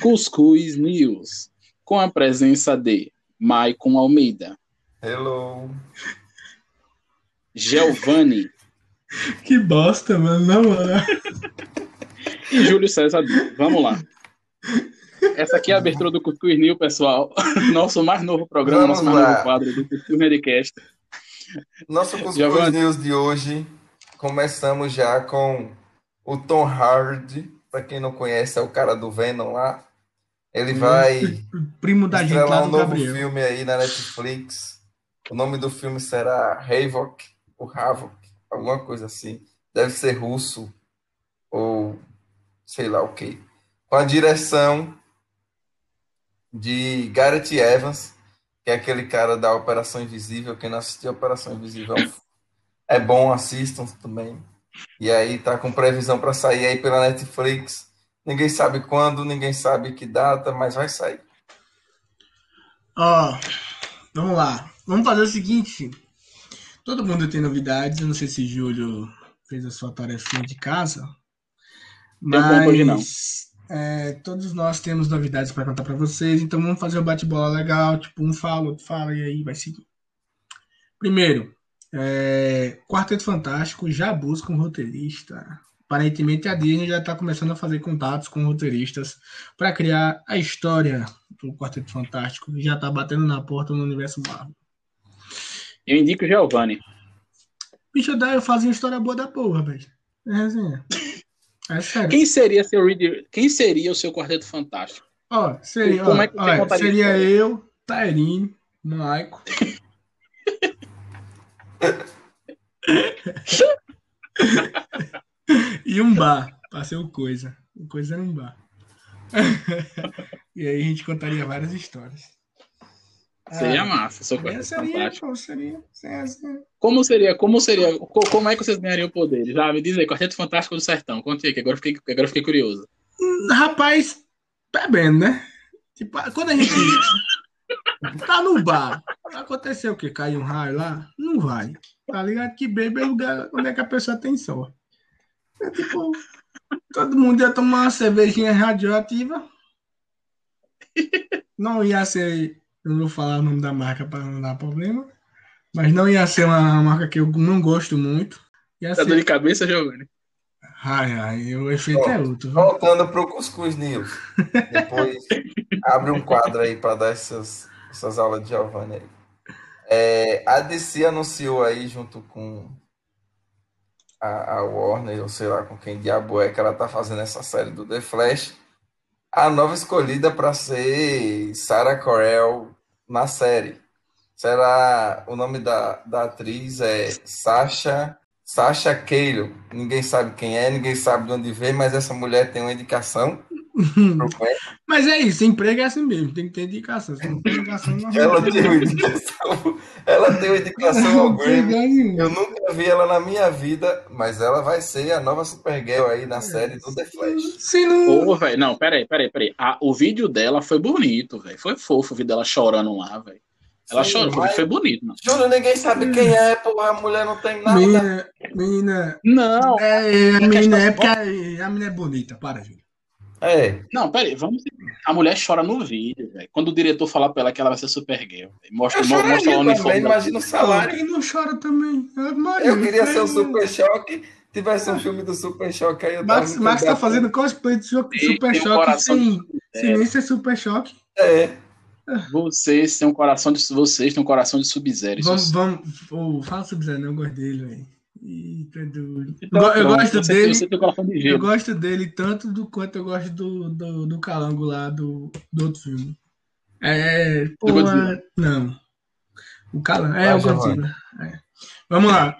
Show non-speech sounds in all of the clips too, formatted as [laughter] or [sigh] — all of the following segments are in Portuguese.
Cuscuz News, com a presença de Maicon Almeida, Hello. Giovanni Que bosta, mano, na moral. e Júlio César. Vamos lá. Essa aqui é a abertura do Cuscuz News, pessoal. Nosso mais novo programa, Vamos nosso mais lá. novo quadro do Cuscuz Nerdcast. Nosso Cuscuz. News de hoje, começamos já com o Tom Hardy, para quem não conhece, é o cara do Venom lá. Ele vai [laughs] Primo da gente lá estrelar um novo Gabriel. filme aí na Netflix. O nome do filme será Havoc, ou Havoc, alguma coisa assim. Deve ser russo, ou sei lá o quê. Com a direção de Gareth Evans, que é aquele cara da Operação Invisível. Quem não assistiu a Operação Invisível é é bom, assistam também. E aí tá com previsão para sair aí pela Netflix. Ninguém sabe quando, ninguém sabe que data, mas vai sair. Ó, vamos lá. Vamos fazer o seguinte. Todo mundo tem novidades. Eu não sei se Júlio fez a sua tarefinha de casa. Tem tempo hoje, não. É, todos nós temos novidades para contar para vocês. Então vamos fazer um bate-bola legal. Tipo, um fala, outro fala, e aí vai seguir. Primeiro, é, Quarteto Fantástico já busca um roteirista. Aparentemente a Disney já está começando a fazer contatos com roteiristas para criar a história do Quarteto Fantástico, que já tá batendo na porta no universo Marvel. Eu indico o Giovanni. Bicho, daí eu fazia uma história boa da porra, velho. É resenha. [laughs] É. Quem seria seu Reed... Quem seria o seu Quarteto Fantástico? Ó, seria, Como ó, é a seria eu, Tairine, Maico. e um bar, pra ser o coisa. O coisa era um bar. [laughs] e aí a gente contaria várias histórias. Seria Ah, massa, seu seria, seria, pô, seria, seria, seria. Como seria, como seria, co- como é que vocês ganhariam poderes? Ah, me diz aí, Quarteto Fantástico do Sertão. Conta aí, que agora eu fiquei, agora eu fiquei curioso. Rapaz, bebendo, né? Tipo, quando a gente [laughs] tá no bar, aconteceu o quê? Caiu um raio lá? Não vai. Tá ligado? Que bebe é lugar onde é que a pessoa tem sorte. É tipo, todo mundo ia tomar uma cervejinha radioativa. [laughs] Não ia ser, eu não vou falar o nome da marca para não dar problema, mas não ia ser uma marca que eu não gosto muito. Ia Tá dor de ser. cabeça, Giovanni? Ai, ai, o efeito é outro. viu? Voltando pro Cuscuz News. Depois [laughs] abre um quadro aí para dar essas, essas aulas de Giovanni aí. É, a DC anunciou aí, junto com a, a Warner, ou sei lá com quem diabo é, que ela tá fazendo essa série do The Flash, a nova escolhida para ser Sarah Correll na série. Será o nome da, da atriz é Sasha Sasha Cale. Ninguém sabe quem é, ninguém sabe de onde veio, mas essa mulher tem uma indicação. Mas é isso, emprego é assim mesmo, tem que ter indicação. Se não tem indicação, não Ela tem uma indicação. Ela tem uma indicação ao Grammy. Eu nunca vi ela na minha vida, mas ela vai ser a nova Supergirl aí na série do The Flash. Se não. Ô, velho, não, peraí, peraí, peraí. Ah, o vídeo dela foi bonito, velho. Foi fofo o vídeo dela chorando lá, velho. Ela Sim, chorou, mas- foi bonito, não. Juro, ninguém sabe quem é, porra. A mulher não tem nada. Menina, menina. Não, É, a menina é porque a, a menina é bonita, para, Júlio. É, não, peraí, vamos. A mulher chora no vídeo, velho. Quando o diretor falar pra ela que ela vai ser Supergirl, véio. mostra, mostra o também, uniforme. imagina o salário. Quem não chora também? É Maria, Eu queria ser o é, Super Choque. Tivesse um filme do Super Choque aí, eu tava Max, muito Max tá fazendo cosplay de Super tem um Choque coração sem, de- sem nem ser Super Choque. É, Vocês têm um coração de vocês têm um coração de Sub-Zero. Vamos, vamos. Oh, fala Zé, não, eu gosto dele, velho. Eita, doido. Então, Eu, pronto, gosto dele. De Eu gosto dele tanto do quanto eu gosto do, do, do Calango lá do, do outro filme. É. Pô, Godzilla. não. O Calango. É, Vai, o Godzilla. É. Vamos lá.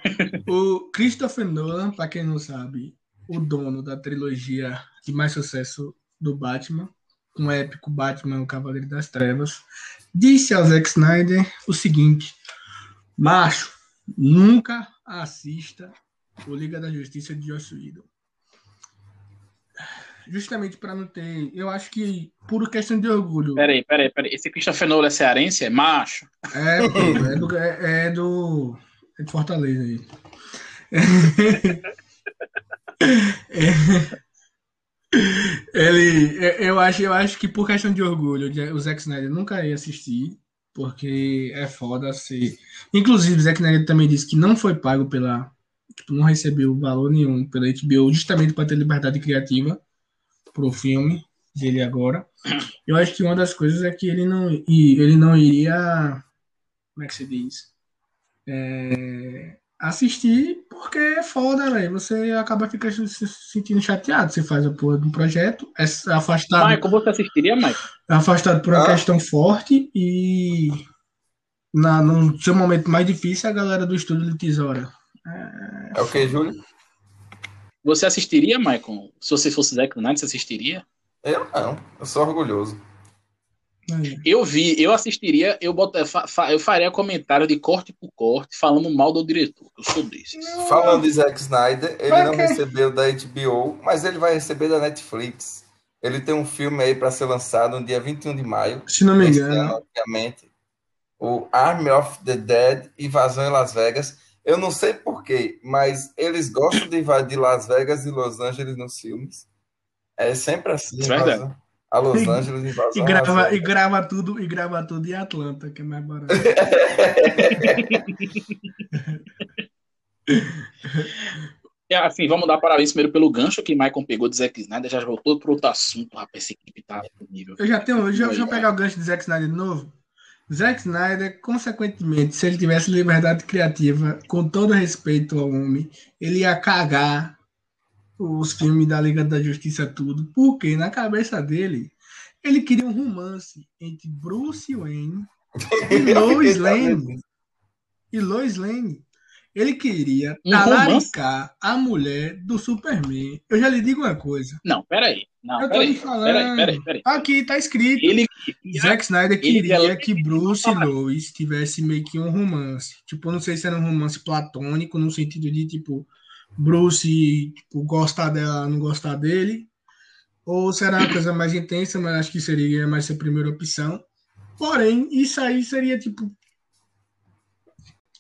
O Christopher Nolan, pra quem não sabe, o dono da trilogia de mais sucesso do Batman, um épico Batman, o Cavaleiro das Trevas, disse ao Zack Snyder o seguinte: Macho, nunca assista o Liga da Justiça de Joss Whedon. Justamente para não ter. Eu acho que, por questão de orgulho. Peraí, peraí, peraí. Esse Christopher Nolan é cearense? É macho? É, é do, é, é do. É de Fortaleza aí. [laughs] Ele, eu acho, eu acho que por questão de orgulho, o Zack Snyder nunca ia assistir, porque é foda ser. Inclusive, o Zack Snyder também disse que não foi pago pela. Tipo, não recebeu valor nenhum pela HBO, justamente para ter liberdade criativa pro filme dele agora. Eu acho que uma das coisas é que ele não, ele não iria. Como é que se diz? É, assistir porque é foda, velho. Você acaba ficando se sentindo chateado. Você faz a porra do projeto, é afastado. Michael, você assistiria, Michael? É afastado por uma ah. questão forte e na, no seu momento mais difícil a galera do estúdio lhe tesoura. É, é o que, Júlio? Você assistiria, Michael? Se você fosse Zack Knight, você assistiria? Eu não, eu sou orgulhoso. Eu vi, eu assistiria, eu, bot, eu faria comentário de corte por corte, falando mal do diretor. Eu sou desse. Falando de Zack Snyder, ele não recebeu da HBO, mas ele vai receber da Netflix. Ele tem um filme aí para ser lançado no dia 21 de maio. Se não me engano. Ano, obviamente. O Army of the Dead, Invasão em Las Vegas. Eu não sei porquê, mas eles gostam de invadir Las Vegas e Los Angeles nos filmes. É sempre assim. É verdade a Los Angeles invasão. E grava, e grava tudo, e grava tudo em Atlanta, que é mais barato. [laughs] É, assim, vamos dar parabéns primeiro pelo gancho que Michael pegou de Zack Snyder, já voltou para outro assunto, rapaz, essa equipe tá nível. Eu já tenho, já, deixa eu pegar o gancho de Zack Snyder de novo. Zack Snyder, consequentemente, se ele tivesse liberdade criativa, com todo respeito ao homem, ele ia cagar os filmes da Liga da Justiça tudo, porque na cabeça dele ele queria um romance entre Bruce Wayne e [laughs] Lois Lane. E Lois Lane. Ele queria um talaricar a mulher do Superman. Eu já lhe digo uma coisa. Não, peraí. Não, eu tô lhe falando. Peraí, peraí, peraí. Aqui tá escrito. Ele queria, Zack Snyder queria que Bruce e Lois tivessem meio que um romance. Tipo, eu não sei se era um romance platônico, no sentido de, tipo, Bruce tipo, gostar dela, não gostar dele, ou será uma coisa mais intensa, mas acho que seria mais a primeira opção. Porém, isso aí seria tipo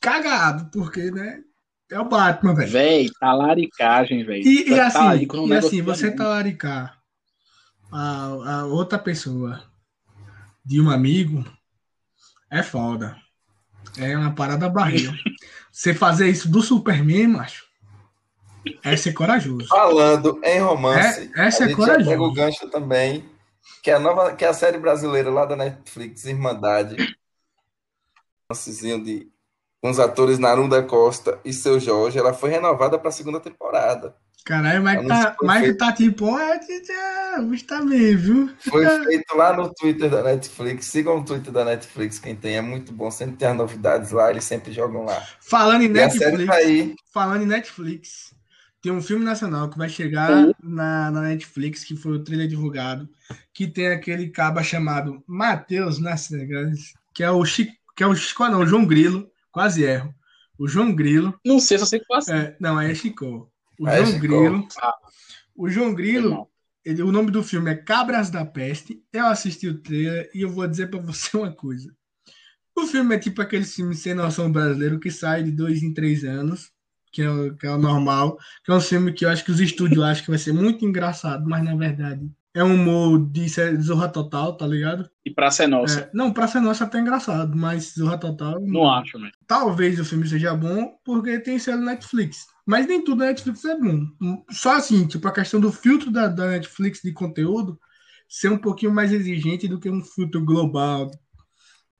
cagado, porque, né? É o Batman, velho. Véi, talaricagem, velho. E, e assim, e assim você talaricar a, a outra pessoa de um amigo é foda. É uma parada barriga. [laughs] você fazer isso do Superman, macho, é ser corajoso. Falando em romance, é, essa é corajoso. pega o gancho também, que é a nova, que é a série brasileira lá da Netflix, Irmandade. Romancezinho de uns atores Narunda Costa e seu Jorge, ela foi renovada para a segunda temporada. Caralho, mas tá, Mike tá tipo, oh, tá bem, viu? Foi feito lá no Twitter da Netflix. Sigam o Twitter da Netflix, quem tem, é muito bom. Sempre tem as novidades lá, eles sempre jogam lá. Falando em Netflix, tá falando em Netflix, tem um filme nacional que vai chegar na, na Netflix, que foi o trailer divulgado, que tem aquele caba chamado Matheus Nascegas, que é o Chico, que é o Chico, não, o João Grilo, quase erro. O João Grilo. Não sei se você quase. É, não, é Chico. O é João Chico. Grilo. Ah. O João Grilo, ele, o nome do filme é Cabras da Peste. Eu assisti o trailer e eu vou dizer para você uma coisa. O filme é tipo aquele filme sem noção brasileiro que sai de dois em três anos que é, o, que é o normal, que é um filme que eu acho que os estúdios acham que vai ser muito engraçado, mas na verdade é um humor de Zorra Total, tá ligado? E Praça é Nossa. É, não, Praça é Nossa é até engraçado, mas Zorra Total. Não acho, né? Talvez o filme seja bom porque tem selo Netflix. Mas nem tudo da Netflix é bom. Só assim, tipo, a questão do filtro da, da Netflix de conteúdo ser um pouquinho mais exigente do que um filtro global.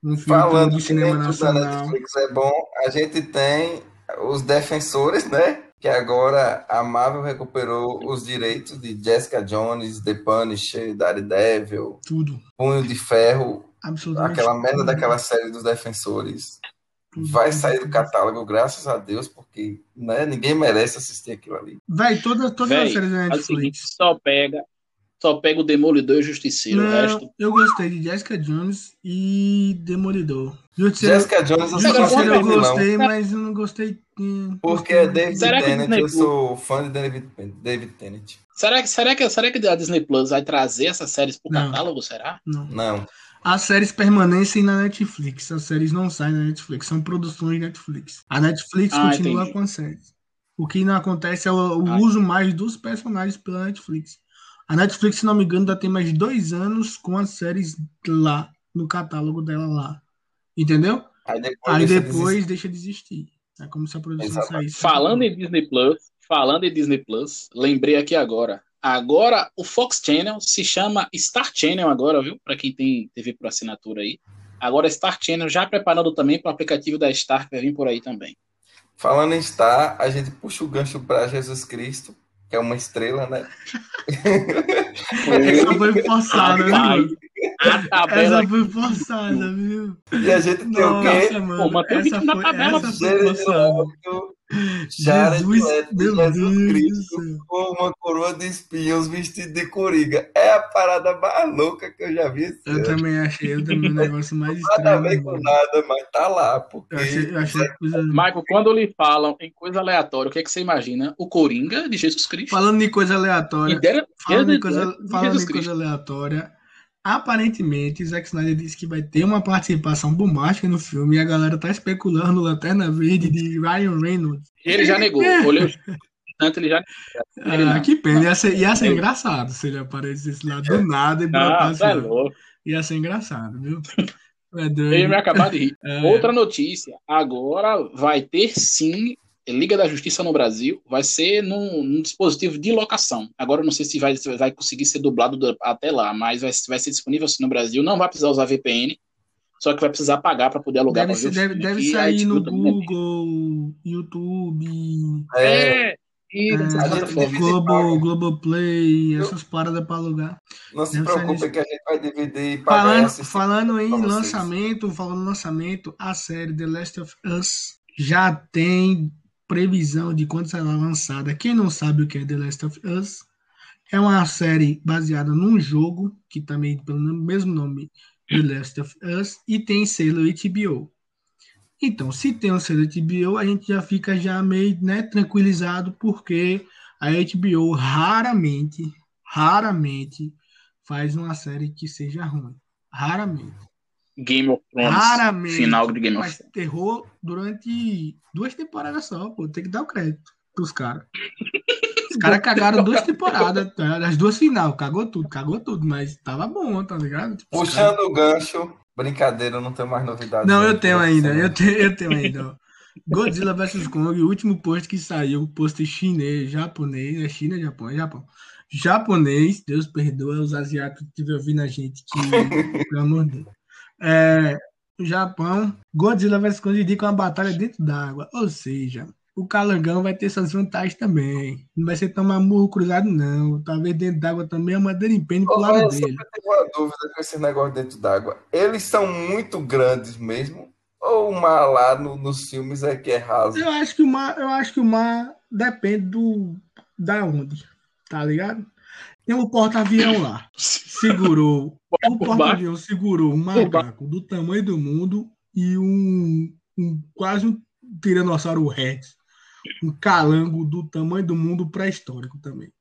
Um filtro Falando de cinema nacional. Da Netflix é bom, a gente tem os defensores, né? Que agora a Marvel recuperou os direitos de Jessica Jones, The Punisher, Daredevil, tudo. Punho de Ferro, Absolutamente aquela merda daquela série dos defensores. Tudo. Vai sair do catálogo, graças a Deus, porque né, ninguém merece assistir aquilo ali. Vai, toda, toda a série da Netflix. só pega só pega o Demolidor e o Justiceiro. Não, o resto... Eu gostei de Jessica Jones e Demolidor. Justiceiro, Jessica Jones eu, Justiceiro eu gostei, não. mas eu não gostei. Porque é David será Tennant, eu sou fã de David, David Tennant. Será que, será, que, será que a Disney Plus vai trazer essas séries pro não. catálogo, será? Não. não. As séries permanecem na Netflix. As séries não saem na Netflix. São produções Netflix. A Netflix ah, continua entendi. com as séries. O que não acontece é o, o Ah. uso mais dos personagens pela Netflix. A Netflix, se não me engano, ainda tem mais de dois anos com as séries lá, no catálogo dela lá. Entendeu? Aí depois, Aí deixa de depois deixa de existir. É como se a produção saísse. Falando em Disney Plus, falando em Disney Plus, lembrei aqui agora. Agora o Fox Channel se chama Star Channel agora, viu? Para quem tem TV por assinatura aí. Agora Star Channel já preparando também para o aplicativo da Star que vai vir por aí também. Falando em Star, a gente puxa o gancho para Jesus Cristo, que é uma estrela, né? Essa foi forçada, viu? a tabela Essa foi forçada, viu? E a gente tem o quê? Nossa, mano. Pô, mas tem essa vídeo na foi, tabela, essa foi forçada. Jared Jesus, Leto, meu Jesus Deus do Cristo com uma coroa de espinhos vestido de coringa. É a parada mais louca que eu já vi. esse Eu ano. também achei, eu também um [laughs] negócio mais Nada a estranho. ver com nada, mas tá lá, porque Eu achei, eu achei coisa... Michael, quando lhe falam em coisa aleatória, o que, é que você imagina? O Coringa de Jesus Cristo. Falando de coisa E aleatória, dera- falando de coisa, de falando Jesus de coisa aleatória, aparentemente Zack Snyder disse que vai ter uma participação bombástica no filme e a galera tá especulando Lanterna Verde de Ryan Reynolds. Ele já negou. [laughs] Olhei o tanto ele já Ah, que pena, ia ser, ia ser engraçado se ele aparecesse lá do nada e Ah, brotasse tá lá. louco. Ia ser engraçado, viu? É Ele doido. me acabar de rir. É. Outra notícia. Agora vai ter sim Liga da Justiça no Brasil. Vai ser num, num dispositivo de locação. Agora eu não sei se vai, vai conseguir ser dublado do- até lá, mas vai, vai ser disponível sim no Brasil. Não vai precisar usar VPN. Só que vai precisar pagar para poder alugar Deve, deve, deve aqui. Sair no Google, YouTube, é, É, e é, a gente plataformas. divide Globo. Globoplay, Eu- essas paradas pra alugar. não se preocupe que a gente vai dividir e pagar e Falando, assistir falando em lançamento, falando em lançamento, a série The Last of Us já tem previsão de quando será lançada. Quem não sabe o que é The Last of Us, é uma série baseada num jogo que também pelo mesmo nome, The Last of Us, e tem selo HBO. Então, se tem um selo HBO, a gente já fica já meio né, tranquilizado, porque a HBO raramente, raramente faz uma série que seja ruim. Raramente. Game of Thrones. Raramente. Final de Game of Mas Thrones. terror durante duas temporadas só, pô. Tem que dar o crédito pros caras. Os [laughs] caras cagaram duas temporadas, tá? as duas final, cagou tudo, cagou tudo, mas tava bom, tá ligado? Tipo, Puxando o gancho, brincadeira, não tenho mais novidades. Não, eu tenho ainda, Semana. eu tenho, eu tenho ainda. Godzilla vs Kong, o último post que saiu, post chinês, japonês, é China, Japão, é Japão. Japonês, Deus perdoa os asiáticos que estiver ouvindo a gente, que, [laughs] pelo amor de Deus. É, o Japão, Godzilla vs Kong indica uma batalha dentro d'água, ou seja, o Calangão vai ter suas vantagens também. Não vai ser tão mamurro cruzado, não. Talvez dentro d'água também a madeira empene pro lado eu dele. sempre tenho uma dúvida com esse negócio dentro d'água. Eles são muito grandes mesmo? Ou o mar lá no- nos filmes é que é raso? Eu acho que o mar, eu acho que o mar depende do da onde, tá ligado? Tem um porta-avião lá, segurou, o Por porta-avião segurou um macaco do tamanho do mundo e um, um quase um tiranossauro rex, um calango do tamanho do mundo pré-histórico também.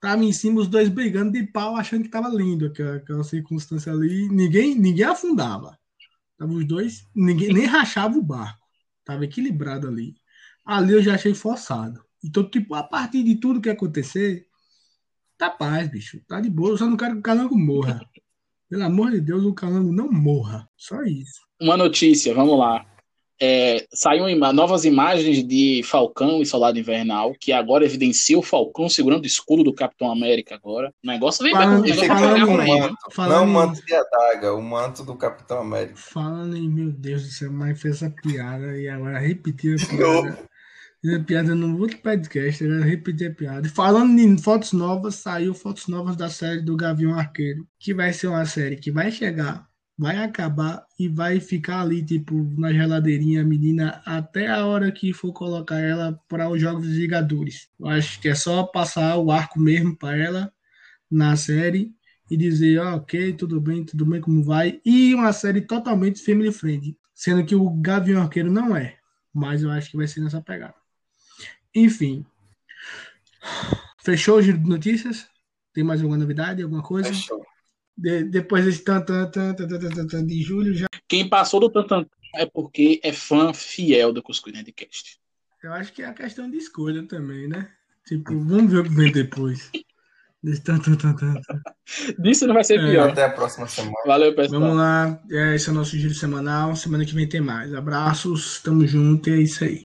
Tava em cima os dois brigando de pau, achando que tava lindo aquela, aquela circunstância ali. Ninguém, ninguém afundava. Tava os dois, ninguém nem rachava o barco. Tava equilibrado ali. Ali eu já achei forçado. Então, tipo, a partir de tudo que acontecer, tá paz, bicho. Tá de boa. Eu só não quero que o calango morra. Pelo amor de Deus, o calango não morra. Só isso. Uma notícia, vamos lá. É, saiu ima- novas imagens de Falcão e Soldado Invernal, que agora evidencia o Falcão segurando o escudo do Capitão América agora. O negócio vem Falando- vai falando- pegar com por o aí, manto. Falando Não o manto de adaga, o manto do Capitão América. Falando em, meu Deus do céu, mas fez essa piada e agora repetiu a [laughs] piada. Fiz a piada no outro podcast, agora repetir a piada. Falando em fotos novas, saiu fotos novas da série do Gavião Arqueiro, que vai ser uma série que vai chegar, vai acabar e vai ficar ali, tipo, na geladeirinha, menina, até a hora que for colocar ela para os Jogos dos Vingadores. Eu acho que é só passar o arco mesmo para ela na série e dizer, ó, ok, tudo bem, tudo bem, como vai. E uma série totalmente family friendly, sendo que o Gavião Arqueiro não é, mas eu acho que vai ser nessa pegada. Enfim. Fechou o giro de notícias? Tem mais alguma novidade, alguma coisa? Fechou. De- depois desse tan, tan, tan, tan, tan, tan, tan de julho, já Quem passou do Tantan é porque é fã fiel do Cuscuz Nerdcast. Eu acho que é a questão de escolha também, né? Tipo, vamos ver o que vem depois. Disso não vai ser É. pior. Até a próxima semana. Valeu, pessoal. Vamos lá, é, esse é o nosso giro semanal. Semana que vem tem mais. Abraços, tamo junto e é isso aí.